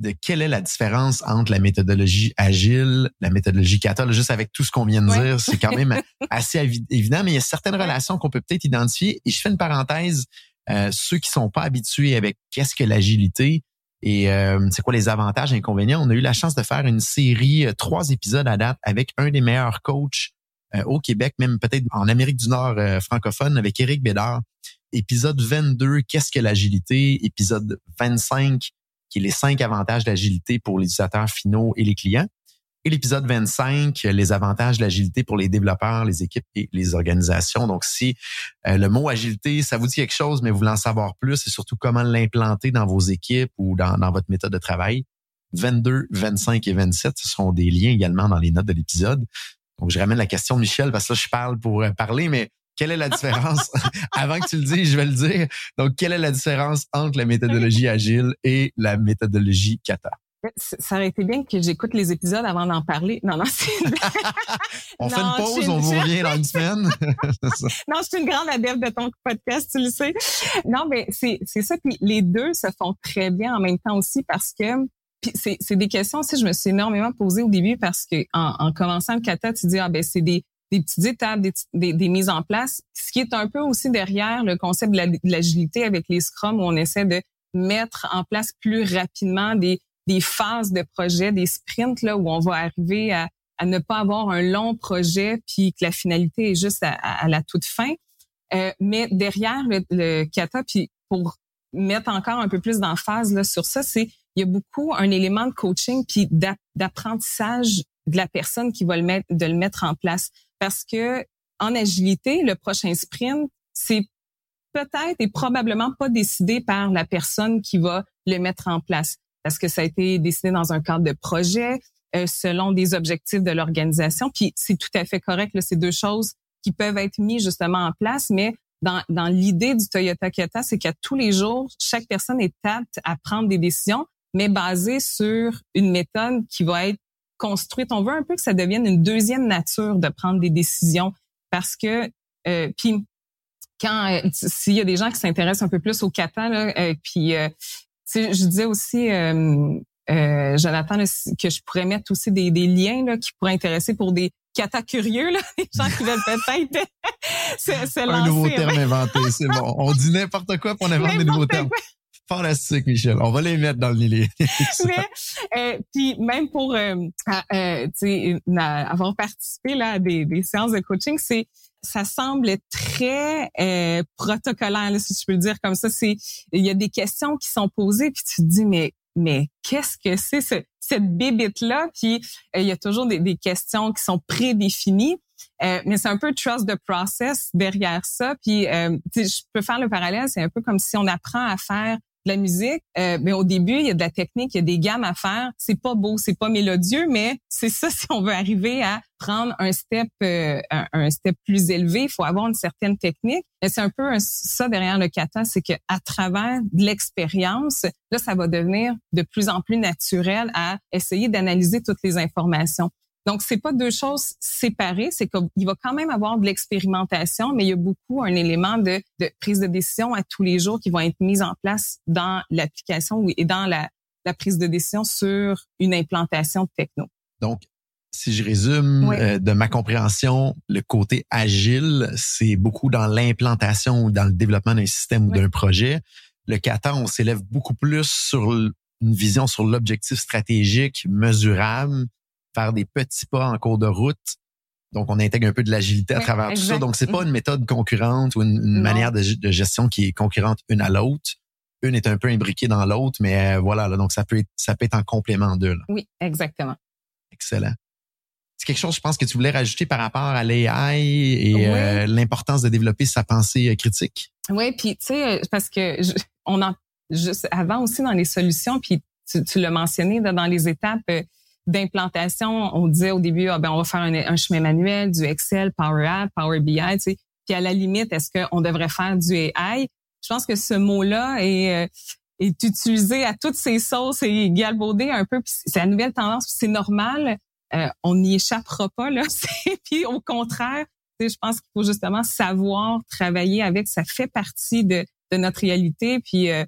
de quelle est la différence entre la méthodologie agile, la méthodologie Kata, juste avec tout ce qu'on vient de dire, c'est quand même assez évident, mais il y a certaines relations qu'on peut peut-être identifier. Et je fais une parenthèse, euh, ceux qui sont pas habitués avec qu'est-ce que l'agilité, et euh, c'est quoi les avantages et inconvénients. On a eu la chance de faire une série, trois épisodes à date avec un des meilleurs coachs au Québec, même peut-être en Amérique du Nord francophone, avec Éric Bédard. Épisode 22, qu'est-ce que l'agilité? Épisode 25, qui est les cinq avantages d'agilité pour les utilisateurs finaux et les clients. Et l'épisode 25, les avantages de l'agilité pour les développeurs, les équipes et les organisations. Donc, si euh, le mot agilité, ça vous dit quelque chose, mais vous voulez en savoir plus et surtout comment l'implanter dans vos équipes ou dans, votre méthode de travail, 22, 25 et 27, ce seront des liens également dans les notes de l'épisode. Donc, je ramène la question, Michel, parce que là, je parle pour euh, parler, mais quelle est la différence? Avant que tu le dises, je vais le dire. Donc, quelle est la différence entre la méthodologie agile et la méthodologie kata? Ça aurait été bien que j'écoute les épisodes avant d'en parler. Non, non, c'est... on fait une pause, on vous revient dans une semaine. non, je suis une grande adepte de ton podcast, tu le sais. Non, mais c'est, c'est ça. Puis les deux se font très bien en même temps aussi parce que c'est, c'est des questions aussi je me suis énormément posées au début parce que en, en commençant le kata, tu dis ah ben c'est des des petites étapes, des, des, des, mises en place, ce qui est un peu aussi derrière le concept de l'agilité avec les scrums où on essaie de mettre en place plus rapidement des, des phases de projet, des sprints là où on va arriver à, à ne pas avoir un long projet puis que la finalité est juste à, la toute fin. Euh, mais derrière le, le kata, puis pour mettre encore un peu plus d'emphase là sur ça, c'est il y a beaucoup un élément de coaching puis d'apprentissage de la personne qui va le mettre de le mettre en place parce que en agilité, le prochain sprint, c'est peut-être et probablement pas décidé par la personne qui va le mettre en place parce que ça a été décidé dans un cadre de projet euh, selon des objectifs de l'organisation. Puis c'est tout à fait correct, là, c'est deux choses qui peuvent être mises justement en place, mais dans, dans l'idée du Toyota Kata, c'est qu'à tous les jours, chaque personne est apte à prendre des décisions, mais basée sur une méthode qui va être construite. On veut un peu que ça devienne une deuxième nature de prendre des décisions parce que euh, puis quand euh, s'il y a des gens qui s'intéressent un peu plus au kata là, euh, puis euh, je disais aussi euh, Jonathan que je pourrais mettre aussi des, des liens là, qui pourraient intéresser pour des kata curieux là, des gens qui veulent peut-être se, lancer. Un nouveau terme inventé, c'est bon. On dit n'importe quoi pour inventer des nouveaux termes. Fantastique, Michel. On va les mettre dans le livre. Mais, euh, puis même pour euh, euh, avoir participé là, à des, des séances de coaching, c'est ça semble très euh, protocolaire, si je peux le dire comme ça. C'est il y a des questions qui sont posées, puis tu te dis mais mais qu'est-ce que c'est ce, cette bébite là Puis euh, il y a toujours des, des questions qui sont prédéfinies. Euh, mais c'est un peu trust the process derrière ça. Puis euh, je peux faire le parallèle, c'est un peu comme si on apprend à faire la musique, euh, mais au début, il y a de la technique, il y a des gammes à faire. C'est pas beau, c'est pas mélodieux, mais c'est ça si on veut arriver à prendre un step, euh, un, step plus élevé, il faut avoir une certaine technique. Mais c'est un peu ça derrière le kata, c'est que à travers de l'expérience, là, ça va devenir de plus en plus naturel à essayer d'analyser toutes les informations. Donc, c'est pas deux choses séparées. C'est qu'il va quand même avoir de l'expérimentation, mais il y a beaucoup un élément de, de, prise de décision à tous les jours qui vont être mis en place dans l'application et dans la, la, prise de décision sur une implantation de techno. Donc, si je résume euh, de ma compréhension, le côté agile, c'est beaucoup dans l'implantation ou dans le développement d'un système ou d'un projet. Le Kata, on s'élève beaucoup plus sur une vision sur l'objectif stratégique mesurable faire des petits pas en cours de route. Donc, on intègre un peu de l'agilité à travers tout ça. Donc, c'est pas une méthode concurrente ou une, manière de, gestion qui est concurrente une à l'autre. Une est un peu imbriquée dans l'autre, mais euh, voilà. donc, ça peut être, ça peut être en complément d'eux. Oui, exactement. Excellent. C'est quelque chose, je pense, que tu voulais rajouter par rapport à l'AI et euh, l'importance de développer sa pensée euh, critique? Oui, puis tu sais, parce que on en juste avant aussi dans les solutions, puis tu, tu l'as mentionné dans les étapes d'implantation, on disait au début, ah, ben, on va faire un, chemin manuel, du Excel, Power App, Power BI, tu sais. Puis à la limite, est-ce qu'on devrait faire du AI? Je pense que ce mot-là est, euh, est utilisé à toutes ces sauces et galbaudé un peu. C'est la nouvelle tendance, c'est normal. Euh, on n'y échappera pas là. puis au contraire, je pense qu'il faut justement savoir travailler avec. Ça fait partie de, de notre réalité. Puis euh,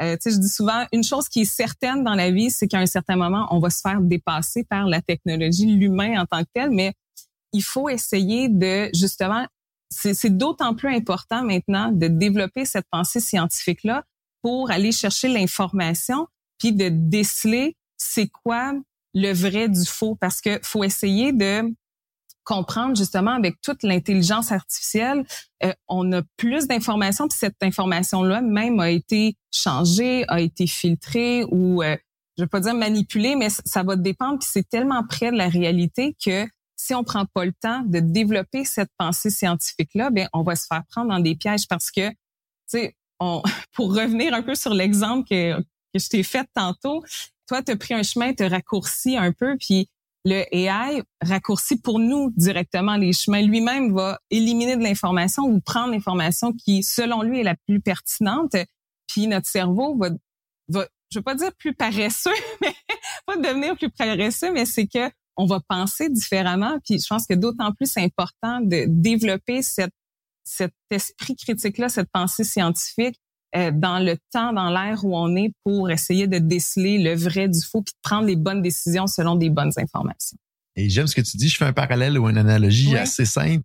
euh, je dis souvent, une chose qui est certaine dans la vie, c'est qu'à un certain moment, on va se faire dépasser par la technologie, l'humain en tant que tel, mais il faut essayer de justement, c'est d'autant plus important maintenant de développer cette pensée scientifique-là pour aller chercher l'information, puis de déceler c'est quoi le vrai du faux parce que faut essayer de comprendre justement avec toute l'intelligence artificielle, euh, on a plus d'informations puis cette information là même a été changée, a été filtrée ou euh, je veux pas dire manipulée mais ça va dépendre puis c'est tellement près de la réalité que si on prend pas le temps de développer cette pensée scientifique là, ben on va se faire prendre dans des pièges parce que tu sais on pour revenir un peu sur l'exemple que que je t'ai fait tantôt, toi, tu as pris un chemin, tu raccourci un peu, puis le AI raccourcit pour nous directement les chemins. Lui-même va éliminer de l'information ou prendre l'information qui, selon lui, est la plus pertinente. Puis notre cerveau va, va je veux pas dire plus paresseux, mais pas devenir plus paresseux, mais c'est que on va penser différemment. Puis je pense que d'autant plus important de développer cette, cet esprit critique-là, cette pensée scientifique euh, dans le temps, dans l'air où on est pour essayer de déceler le vrai du faux puis de prendre les bonnes décisions selon des bonnes informations. Et j'aime ce que tu dis. Je fais un parallèle ou une analogie assez simple.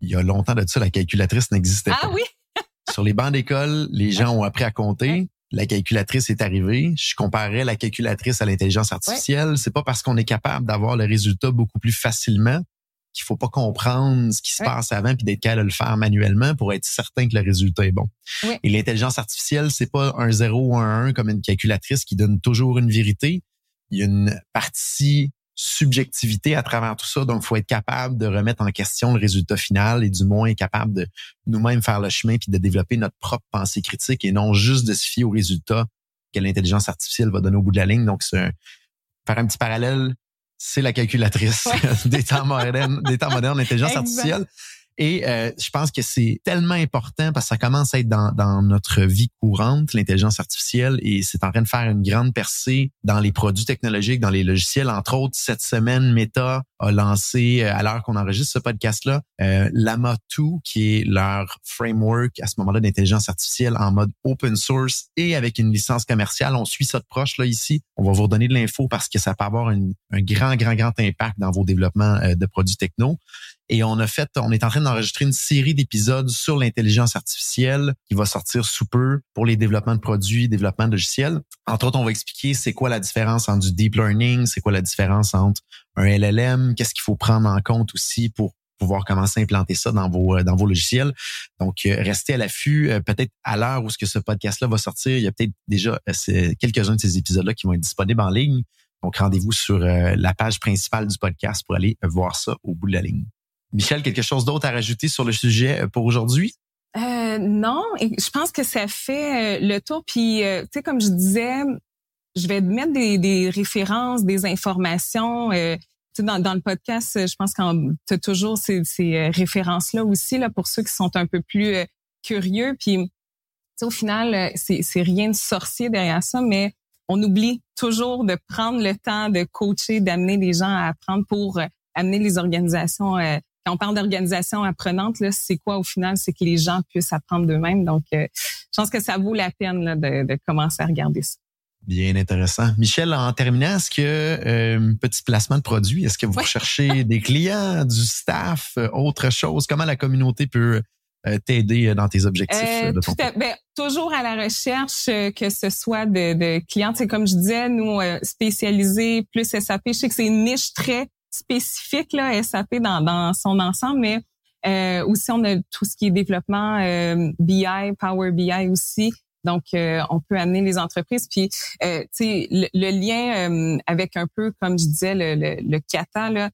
Il y a longtemps de ça, la calculatrice n'existait ah pas. Ah oui? Sur les bancs d'école, les gens ont appris à compter. La calculatrice est arrivée. Je comparais la calculatrice à l'intelligence artificielle. C'est pas parce qu'on est capable d'avoir le résultat beaucoup plus facilement qu'il faut pas comprendre ce qui se passe avant puis d'être capable de le faire manuellement pour être certain que le résultat est bon. Et l'intelligence artificielle, c'est pas un 0 ou un 1 comme une calculatrice qui donne toujours une vérité. Il y a une partie subjectivité à travers tout ça. Donc, il faut être capable de remettre en question le résultat final et du moins être capable de nous-mêmes faire le chemin puis de développer notre propre pensée critique et non juste de se fier au résultat que l'intelligence artificielle va donner au bout de la ligne. Donc, c'est faire un petit parallèle c'est la calculatrice des temps modernes, des temps modernes, l'intelligence artificielle. Et euh, je pense que c'est tellement important parce que ça commence à être dans, dans notre vie courante, l'intelligence artificielle, et c'est en train de faire une grande percée dans les produits technologiques, dans les logiciels. Entre autres, cette semaine, Meta a lancé, euh, à l'heure qu'on enregistre ce podcast-là, euh, Lama 2, qui est leur framework à ce moment-là d'intelligence artificielle en mode open source et avec une licence commerciale. On suit ça de proche là ici. On va vous redonner de l'info parce que ça peut avoir un grand, grand, grand impact dans vos développements euh, de produits techno. Et on a fait, on est en train d'enregistrer une série d'épisodes sur l'intelligence artificielle qui va sortir sous peu pour les développements de produits, développement de logiciels. Entre autres, on va expliquer c'est quoi la différence entre du deep learning, c'est quoi la différence entre un LLM, qu'est-ce qu'il faut prendre en compte aussi pour pouvoir commencer à implanter ça dans vos euh, dans vos logiciels. Donc euh, restez à l'affût. Euh, peut-être à l'heure où ce que ce podcast-là va sortir, il y a peut-être déjà quelques-uns de ces épisodes-là qui vont être disponibles en ligne. Donc rendez-vous sur la page principale du podcast pour aller voir ça au bout de la ligne. Michel, quelque chose d'autre à rajouter sur le sujet pour aujourd'hui? Non, je pense que ça fait le tour. Puis, tu sais, comme je disais, je vais mettre des, des références, des informations. Euh, dans, dans le podcast, je pense qu'on tu toujours ces, ces références-là aussi là pour ceux qui sont un peu plus curieux. Puis, au final, c'est rien de sorcier derrière ça, mais on oublie toujours de prendre le temps de coacher, d'amener les gens à apprendre pour amener les organisations quand on parle d'organisation apprenante, c'est quoi au final? C'est que les gens puissent apprendre d'eux-mêmes. Donc, euh, je pense que ça vaut la peine de, commencer à regarder ça. Bien intéressant. Michel, en terminant, est-ce que euh, petit placement de produit, est-ce que vous recherchez des clients, du staff, euh, autre chose? Comment la communauté peut t'aider dans tes objectifs de ton ben, toujours à la recherche que ce soit de, de clients. C'est comme je disais, nous spécialisés plus SAP. Je sais que c'est une niche très spécifique là, SAP dans, dans son ensemble, mais euh, aussi on a tout ce qui est développement euh, BI, Power BI aussi. Donc, euh, on peut amener les entreprises. Puis, euh, tu sais, le, lien euh, avec un peu, comme je disais, le, le, le kata, là,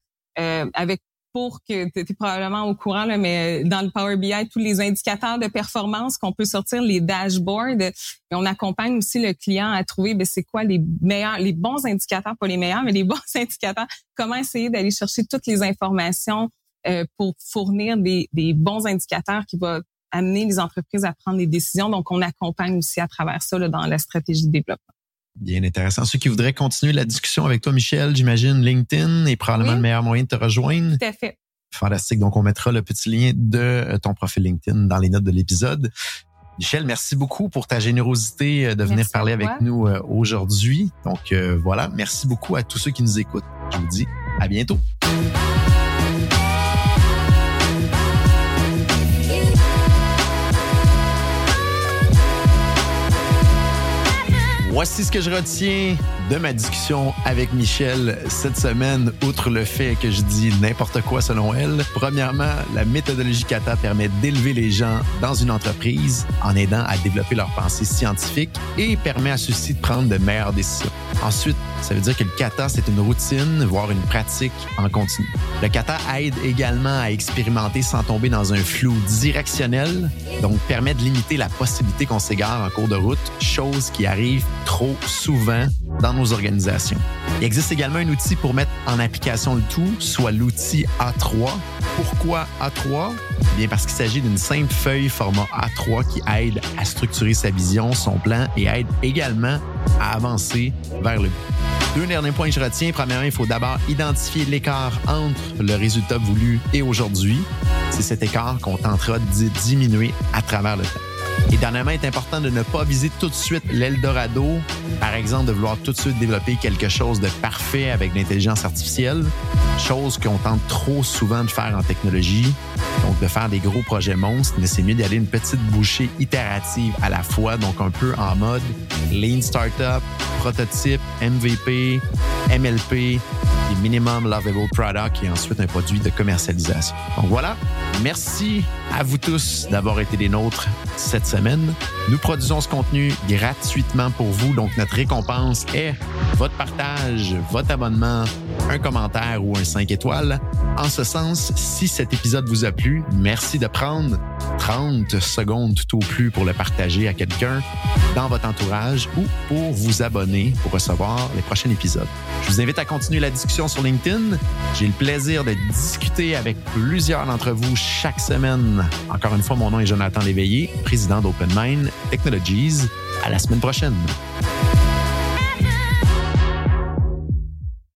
avec pour que tu es probablement au courant, là, mais dans le Power BI, tous les indicateurs de performance qu'on peut sortir, les dashboards, et on accompagne aussi le client à trouver ben, c'est quoi les meilleurs, les bons indicateurs, pas les meilleurs, mais les bons indicateurs, comment essayer d'aller chercher toutes les informations euh, pour fournir des, des bons indicateurs qui vont amener les entreprises à prendre des décisions. Donc, on accompagne aussi à travers ça là, dans la stratégie de développement. Bien intéressant. Ceux qui voudraient continuer la discussion avec toi, Michel, j'imagine LinkedIn est probablement le meilleur moyen de te rejoindre. Tout à fait. Fantastique. Donc, on mettra le petit lien de euh, ton profil LinkedIn dans les notes de l'épisode. Michel, merci beaucoup pour ta générosité euh, de venir parler avec nous euh, aujourd'hui. Donc voilà, merci beaucoup à tous ceux qui nous écoutent. Je vous dis à bientôt. Voici ce que je retiens de ma discussion avec Michel cette semaine, outre le fait que je dis n'importe quoi selon elle. Premièrement, la méthodologie Kata permet d'élever les gens dans une entreprise en aidant à développer leur pensée scientifique et permet à ceux-ci de prendre de meilleures décisions. Ensuite, ça veut dire que le kata, c'est une routine, voire une pratique en continu. Le kata aide également à expérimenter sans tomber dans un flou directionnel, donc permet de limiter la possibilité qu'on s'égare en cours de route, chose qui arrive trop souvent dans organisations. Il existe également un outil pour mettre en application le tout, soit l'outil A3. Pourquoi A3? Bien parce qu'il s'agit d'une simple feuille format A3 qui aide à structurer sa vision, son plan et aide également à avancer vers le but. Deux derniers points que je retiens. Premièrement, il faut d'abord identifier l'écart entre le résultat voulu et aujourd'hui. C'est cet écart qu'on tentera de diminuer à travers le temps. Et dernièrement, il est important de ne pas viser tout de suite l'Eldorado. Par exemple, de vouloir tout de suite développer quelque chose de parfait avec l'intelligence artificielle, chose qu'on tente trop souvent de faire en technologie. Donc, de faire des gros projets monstres, mais c'est mieux d'aller une petite bouchée itérative à la fois, donc un peu en mode Lean Startup, prototype, MVP, MLP, et Minimum Lovable Product et ensuite un produit de commercialisation. Donc voilà, merci à vous tous d'avoir été des nôtres cette Nous produisons ce contenu gratuitement pour vous, donc notre récompense est votre partage, votre abonnement, un commentaire ou un 5 étoiles. En ce sens, si cet épisode vous a plu, merci de prendre 30 secondes tout au plus pour le partager à quelqu'un dans votre entourage ou pour vous abonner pour recevoir les prochains épisodes. Je vous invite à continuer la discussion sur LinkedIn. J'ai le plaisir de discuter avec plusieurs d'entre vous chaque semaine. Encore une fois, mon nom est Jonathan Léveillé, président d'Open Mind Technologies. À la semaine prochaine.